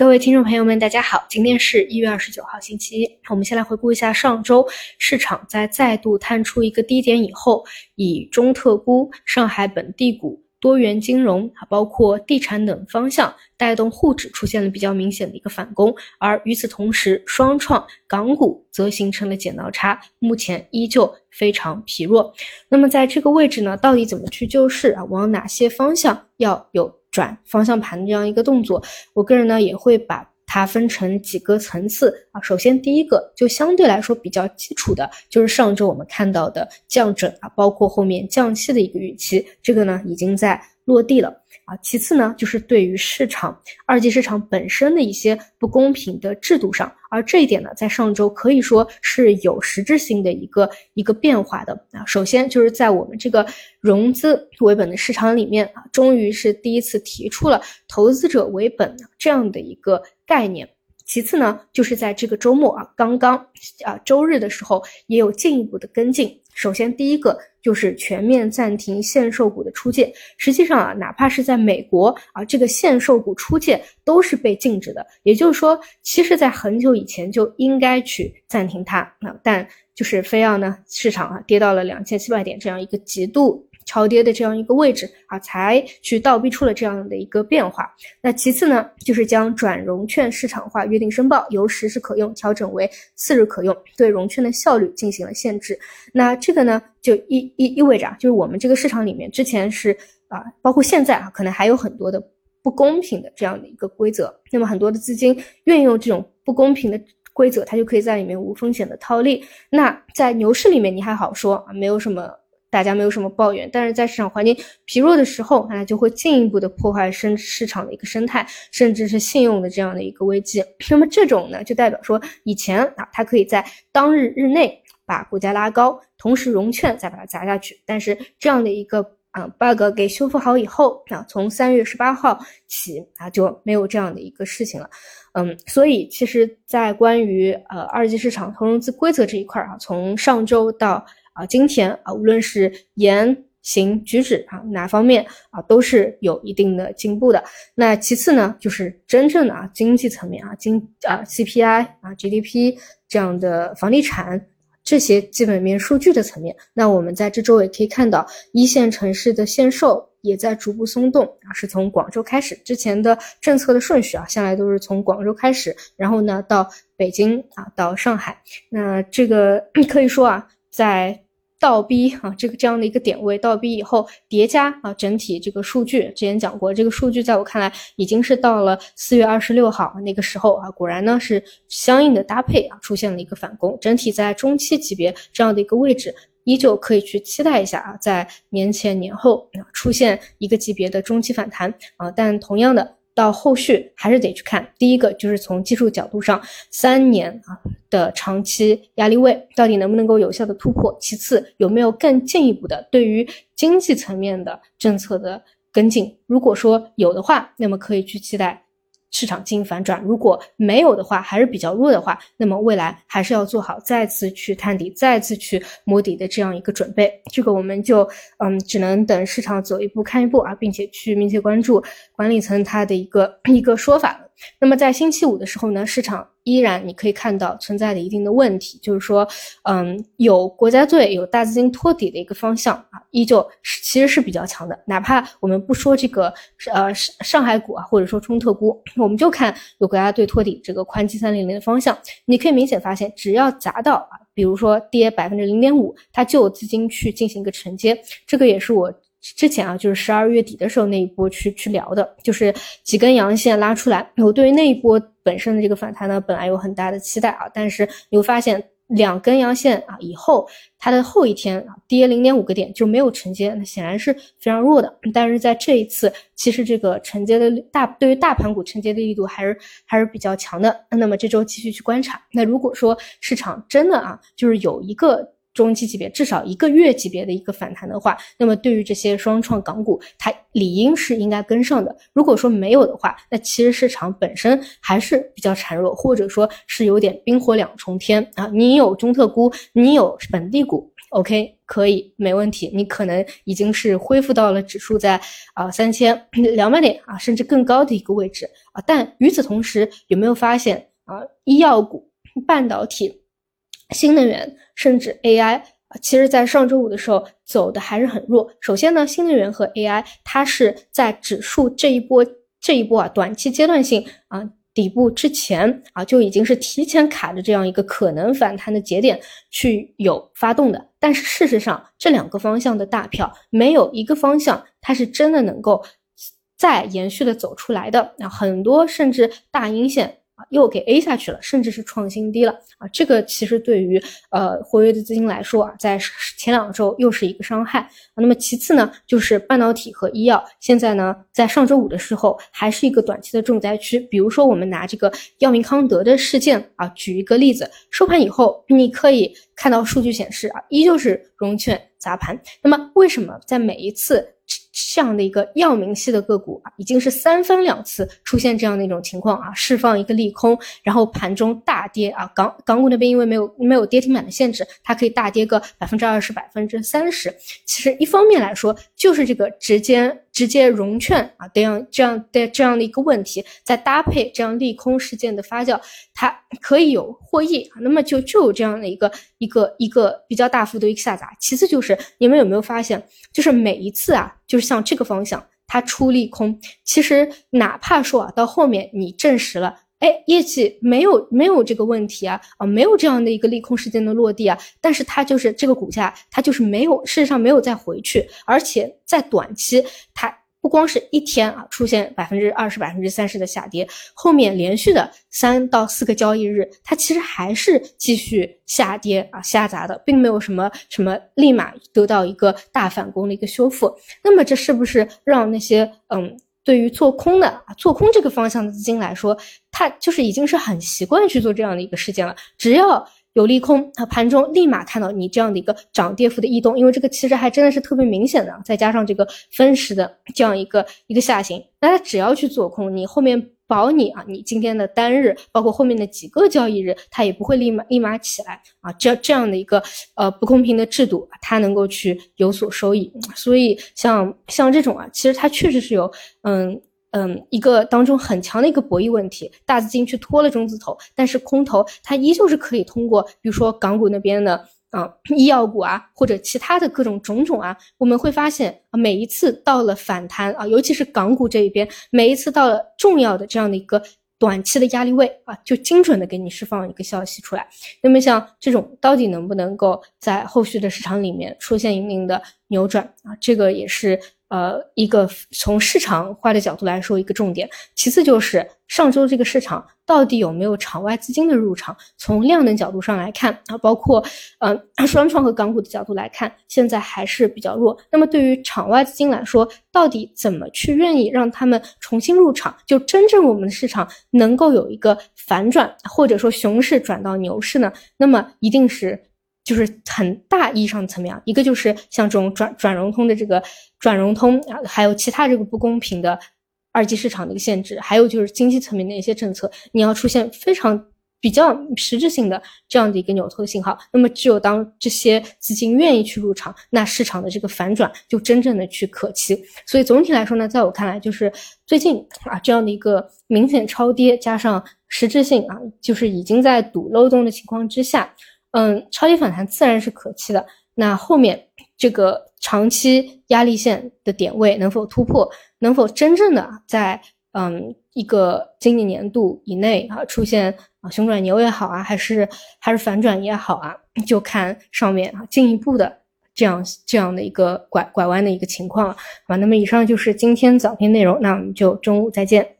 各位听众朋友们，大家好，今天是一月二十九号，星期一。我们先来回顾一下上周市场在再度探出一个低点以后，以中特估、上海本地股、多元金融啊，包括地产等方向带动沪指出现了比较明显的一个反攻，而与此同时，双创港股则形成了剪刀差，目前依旧非常疲弱。那么在这个位置呢，到底怎么去救市啊？往哪些方向要有？转方向盘的这样一个动作，我个人呢也会把它分成几个层次啊。首先，第一个就相对来说比较基础的，就是上周我们看到的降准啊，包括后面降息的一个预期，这个呢已经在落地了。啊，其次呢，就是对于市场二级市场本身的一些不公平的制度上，而这一点呢，在上周可以说是有实质性的一个一个变化的啊。首先就是在我们这个融资为本的市场里面啊，终于是第一次提出了投资者为本这样的一个概念。其次呢，就是在这个周末啊，刚刚啊周日的时候也有进一步的跟进。首先，第一个就是全面暂停限售股的出借。实际上啊，哪怕是在美国啊，这个限售股出借都是被禁止的。也就是说，其实在很久以前就应该去暂停它啊，但就是非要呢，市场啊跌到了两千七百点这样一个极度。超跌的这样一个位置啊，才去倒逼出了这样的一个变化。那其次呢，就是将转融券市场化约定申报由十日可用调整为四日可用，对融券的效率进行了限制。那这个呢，就意意意味着啊，就是我们这个市场里面之前是啊，包括现在啊，可能还有很多的不公平的这样的一个规则。那么很多的资金运用这种不公平的规则，它就可以在里面无风险的套利。那在牛市里面你还好说啊，没有什么。大家没有什么抱怨，但是在市场环境疲弱的时候，那就会进一步的破坏生市场的一个生态，甚至是信用的这样的一个危机。那么这种呢，就代表说以前啊，它可以在当日日内把股价拉高，同时融券再把它砸下去。但是这样的一个啊 bug 给修复好以后啊，从三月十八号起啊就没有这样的一个事情了。嗯，所以其实，在关于呃二级市场投融资规则这一块啊，从上周到啊，今天啊，无论是言行举止啊，哪方面啊，都是有一定的进步的。那其次呢，就是真正的啊经济层面啊，经啊 CPI 啊 GDP 这样的房地产这些基本面数据的层面，那我们在这周也可以看到，一线城市的限售也在逐步松动啊，是从广州开始。之前的政策的顺序啊，向来都是从广州开始，然后呢到北京啊，到上海。那这个 可以说啊，在倒逼啊，这个这样的一个点位倒逼以后叠加啊，整体这个数据之前讲过，这个数据在我看来已经是到了四月二十六号那个时候啊，果然呢是相应的搭配啊，出现了一个反攻，整体在中期级别这样的一个位置，依旧可以去期待一下啊，在年前年后出现一个级别的中期反弹啊，但同样的。到后续还是得去看，第一个就是从技术角度上，三年啊的长期压力位到底能不能够有效的突破，其次有没有更进一步的对于经济层面的政策的跟进，如果说有的话，那么可以去期待。市场进行反转，如果没有的话，还是比较弱的话，那么未来还是要做好再次去探底、再次去摸底的这样一个准备。这个我们就嗯，只能等市场走一步看一步啊，并且去密切关注管理层他的一个一个说法了。那么在星期五的时候呢，市场依然你可以看到存在的一定的问题，就是说，嗯，有国家队、有大资金托底的一个方向啊，依旧是其实是比较强的。哪怕我们不说这个呃上上海股啊，或者说中特估，我们就看有国家队托底这个宽基三零零的方向，你可以明显发现，只要砸到啊，比如说跌百分之零点五，它就有资金去进行一个承接。这个也是我。之前啊，就是十二月底的时候那一波去去聊的，就是几根阳线拉出来。我对于那一波本身的这个反弹呢，本来有很大的期待啊，但是你会发现两根阳线啊以后，它的后一天啊跌零点五个点就没有承接，那显然是非常弱的。但是在这一次，其实这个承接的大对于大盘股承接的力度还是还是比较强的。那么这周继续去观察。那如果说市场真的啊，就是有一个。中期级别至少一个月级别的一个反弹的话，那么对于这些双创港股，它理应是应该跟上的。如果说没有的话，那其实市场本身还是比较孱弱，或者说是有点冰火两重天啊。你有中特估，你有本地股，OK，可以，没问题。你可能已经是恢复到了指数在啊三千两百点啊，甚至更高的一个位置啊。但与此同时，有没有发现啊，医药股、半导体、新能源，甚至 AI 啊，其实在上周五的时候走的还是很弱。首先呢，新能源和 AI 它是在指数这一波这一波啊短期阶段性啊。底部之前啊，就已经是提前卡着这样一个可能反弹的节点去有发动的，但是事实上这两个方向的大票没有一个方向它是真的能够再延续的走出来的，那很多甚至大阴线。又给 A 下去了，甚至是创新低了啊！这个其实对于呃活跃的资金来说啊，在前两周又是一个伤害。那么其次呢，就是半导体和医药，现在呢在上周五的时候还是一个短期的重灾区。比如说我们拿这个药明康德的事件啊，举一个例子，收盘以后你可以看到数据显示啊，依旧是融券砸盘。那么为什么在每一次？这样的一个药明系的个股啊，已经是三番两次出现这样的一种情况啊，释放一个利空，然后盘中大跌啊。港港股那边因为没有没有跌停板的限制，它可以大跌个百分之二十、百分之三十。其实一方面来说，就是这个直接直接融券啊这样这样的这样的一个问题，再搭配这样利空事件的发酵，它可以有获益啊。那么就就有这样的一个一个一个比较大幅度一个下砸。其次就是你们有没有发现，就是每一次啊。就是像这个方向，它出利空，其实哪怕说啊，到后面你证实了，哎，业绩没有没有这个问题啊，啊，没有这样的一个利空事件的落地啊，但是它就是这个股价，它就是没有，事实上没有再回去，而且在短期它。不光是一天啊，出现百分之二十、百分之三十的下跌，后面连续的三到四个交易日，它其实还是继续下跌啊，下砸的，并没有什么什么立马得到一个大反攻的一个修复。那么这是不是让那些嗯，对于做空的，做空这个方向的资金来说，它就是已经是很习惯去做这样的一个事件了，只要。有利空，它盘中立马看到你这样的一个涨跌幅的异动，因为这个其实还真的是特别明显的，再加上这个分时的这样一个一个下行，那它只要去做空，你后面保你啊，你今天的单日，包括后面的几个交易日，它也不会立马立马起来啊，这这样的一个呃不公平的制度，它能够去有所收益，所以像像这种啊，其实它确实是有嗯。嗯，一个当中很强的一个博弈问题，大资金去拖了中字头，但是空头它依旧是可以通过，比如说港股那边的啊医药股啊，或者其他的各种种种啊，我们会发现啊，每一次到了反弹啊，尤其是港股这一边，每一次到了重要的这样的一个短期的压力位啊，就精准的给你释放一个消息出来。那么像这种到底能不能够在后续的市场里面出现一定的扭转啊，这个也是。呃，一个从市场化的角度来说，一个重点。其次就是上周这个市场到底有没有场外资金的入场？从量能角度上来看啊，包括呃双创和港股的角度来看，现在还是比较弱。那么对于场外资金来说，到底怎么去愿意让他们重新入场？就真正我们的市场能够有一个反转，或者说熊市转到牛市呢？那么一定是。就是很大意义上的层面，一个就是像这种转转融通的这个转融通啊，还有其他这个不公平的二级市场的一个限制，还有就是经济层面的一些政策，你要出现非常比较实质性的这样的一个扭头的信号，那么只有当这些资金愿意去入场，那市场的这个反转就真正的去可期。所以总体来说呢，在我看来，就是最近啊这样的一个明显超跌加上实质性啊，就是已经在堵漏洞的情况之下。嗯，超级反弹自然是可期的。那后面这个长期压力线的点位能否突破，能否真正的在嗯一个经济年度以内啊出现啊熊转牛也好啊，还是还是反转也好啊，就看上面啊进一步的这样这样的一个拐拐弯的一个情况啊。那么以上就是今天早评内容，那我们就中午再见。